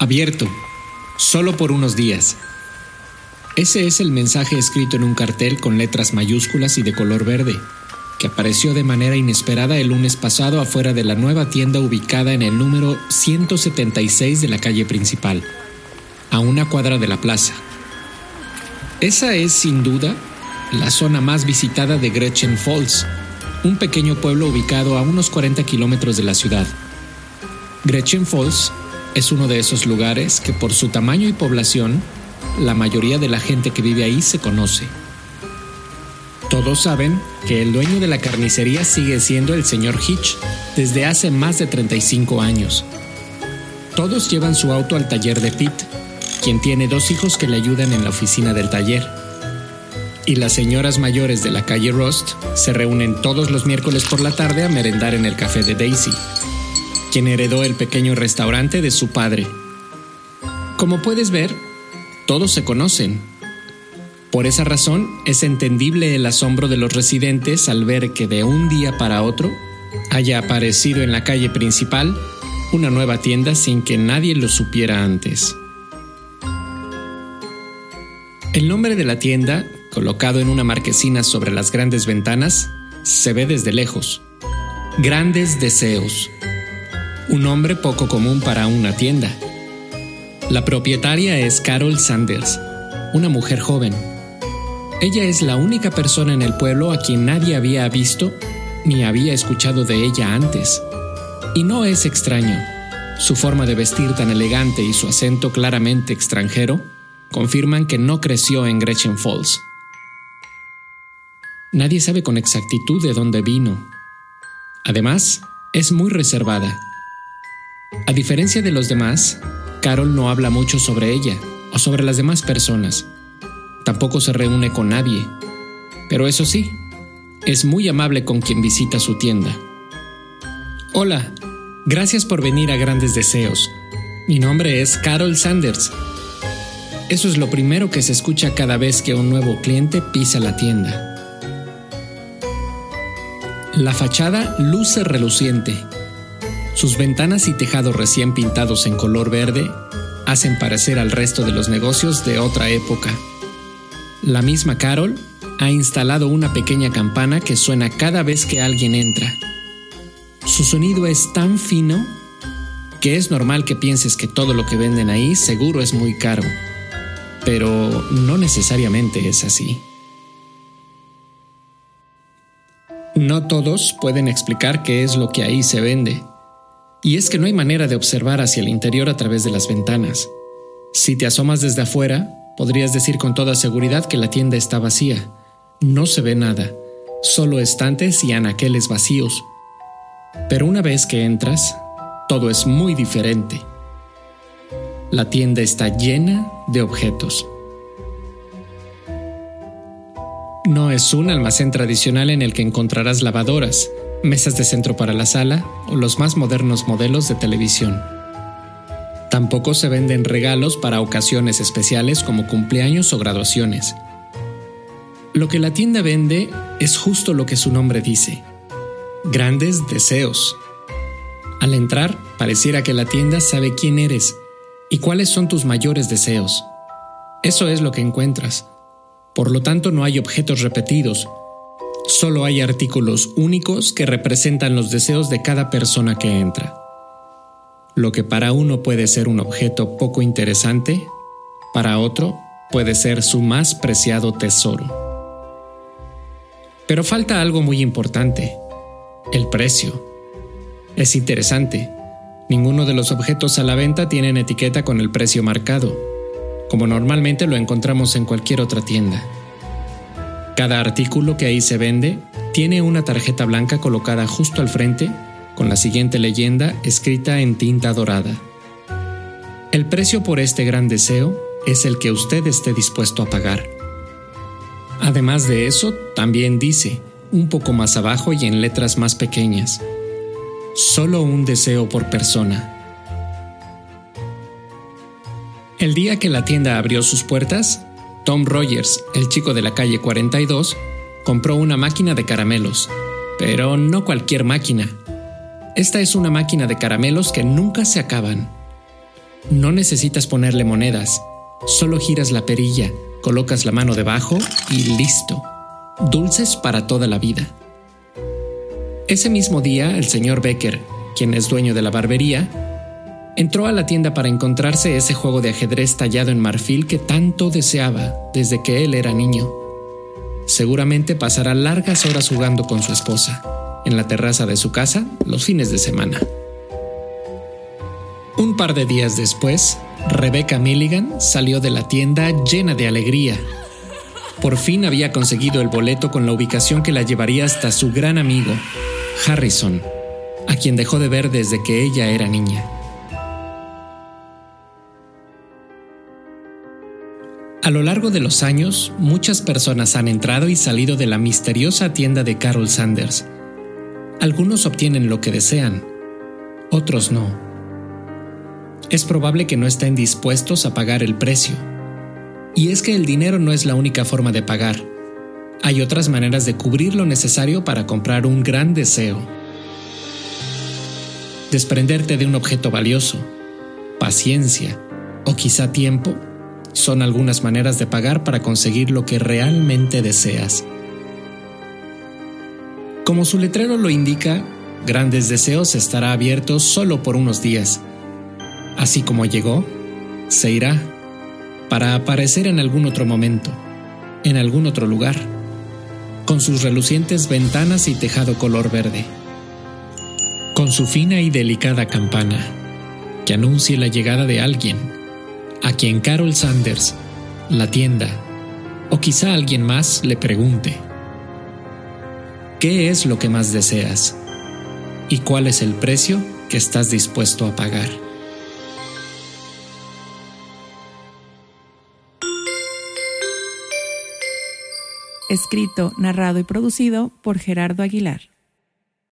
Abierto, solo por unos días. Ese es el mensaje escrito en un cartel con letras mayúsculas y de color verde, que apareció de manera inesperada el lunes pasado afuera de la nueva tienda ubicada en el número 176 de la calle principal, a una cuadra de la plaza. Esa es, sin duda, la zona más visitada de Gretchen Falls, un pequeño pueblo ubicado a unos 40 kilómetros de la ciudad. Gretchen Falls es uno de esos lugares que por su tamaño y población, la mayoría de la gente que vive ahí se conoce. Todos saben que el dueño de la carnicería sigue siendo el señor Hitch desde hace más de 35 años. Todos llevan su auto al taller de Pete, quien tiene dos hijos que le ayudan en la oficina del taller. Y las señoras mayores de la calle Rust se reúnen todos los miércoles por la tarde a merendar en el café de Daisy, quien heredó el pequeño restaurante de su padre. Como puedes ver, todos se conocen. Por esa razón es entendible el asombro de los residentes al ver que de un día para otro haya aparecido en la calle principal una nueva tienda sin que nadie lo supiera antes. El nombre de la tienda, colocado en una marquesina sobre las grandes ventanas, se ve desde lejos. Grandes deseos un nombre poco común para una tienda. La propietaria es Carol Sanders, una mujer joven. Ella es la única persona en el pueblo a quien nadie había visto ni había escuchado de ella antes. Y no es extraño. Su forma de vestir tan elegante y su acento claramente extranjero confirman que no creció en Gretchen Falls. Nadie sabe con exactitud de dónde vino. Además, es muy reservada a diferencia de los demás, Carol no habla mucho sobre ella o sobre las demás personas. Tampoco se reúne con nadie. Pero eso sí, es muy amable con quien visita su tienda. Hola, gracias por venir a Grandes Deseos. Mi nombre es Carol Sanders. Eso es lo primero que se escucha cada vez que un nuevo cliente pisa la tienda. La fachada luce reluciente sus ventanas y tejados recién pintados en color verde hacen parecer al resto de los negocios de otra época. La misma Carol ha instalado una pequeña campana que suena cada vez que alguien entra. Su sonido es tan fino que es normal que pienses que todo lo que venden ahí seguro es muy caro, pero no necesariamente es así. No todos pueden explicar qué es lo que ahí se vende. Y es que no hay manera de observar hacia el interior a través de las ventanas. Si te asomas desde afuera, podrías decir con toda seguridad que la tienda está vacía. No se ve nada, solo estantes y anaqueles vacíos. Pero una vez que entras, todo es muy diferente. La tienda está llena de objetos. No es un almacén tradicional en el que encontrarás lavadoras, mesas de centro para la sala o los más modernos modelos de televisión. Tampoco se venden regalos para ocasiones especiales como cumpleaños o graduaciones. Lo que la tienda vende es justo lo que su nombre dice, grandes deseos. Al entrar, pareciera que la tienda sabe quién eres y cuáles son tus mayores deseos. Eso es lo que encuentras. Por lo tanto, no hay objetos repetidos, Solo hay artículos únicos que representan los deseos de cada persona que entra. Lo que para uno puede ser un objeto poco interesante, para otro puede ser su más preciado tesoro. Pero falta algo muy importante, el precio. Es interesante, ninguno de los objetos a la venta tienen etiqueta con el precio marcado, como normalmente lo encontramos en cualquier otra tienda. Cada artículo que ahí se vende tiene una tarjeta blanca colocada justo al frente con la siguiente leyenda escrita en tinta dorada. El precio por este gran deseo es el que usted esté dispuesto a pagar. Además de eso, también dice, un poco más abajo y en letras más pequeñas, solo un deseo por persona. El día que la tienda abrió sus puertas, Tom Rogers, el chico de la calle 42, compró una máquina de caramelos, pero no cualquier máquina. Esta es una máquina de caramelos que nunca se acaban. No necesitas ponerle monedas, solo giras la perilla, colocas la mano debajo y listo. Dulces para toda la vida. Ese mismo día, el señor Becker, quien es dueño de la barbería, entró a la tienda para encontrarse ese juego de ajedrez tallado en marfil que tanto deseaba desde que él era niño. Seguramente pasará largas horas jugando con su esposa, en la terraza de su casa, los fines de semana. Un par de días después, Rebecca Milligan salió de la tienda llena de alegría. Por fin había conseguido el boleto con la ubicación que la llevaría hasta su gran amigo, Harrison, a quien dejó de ver desde que ella era niña. A lo largo de los años, muchas personas han entrado y salido de la misteriosa tienda de Carol Sanders. Algunos obtienen lo que desean, otros no. Es probable que no estén dispuestos a pagar el precio. Y es que el dinero no es la única forma de pagar. Hay otras maneras de cubrir lo necesario para comprar un gran deseo. Desprenderte de un objeto valioso, paciencia o quizá tiempo son algunas maneras de pagar para conseguir lo que realmente deseas. Como su letrero lo indica, Grandes Deseos estará abierto solo por unos días. Así como llegó, se irá para aparecer en algún otro momento, en algún otro lugar, con sus relucientes ventanas y tejado color verde, con su fina y delicada campana, que anuncie la llegada de alguien, a quien Carol Sanders, la tienda, o quizá alguien más le pregunte, ¿qué es lo que más deseas? ¿Y cuál es el precio que estás dispuesto a pagar? escrito, narrado y producido por Gerardo Aguilar.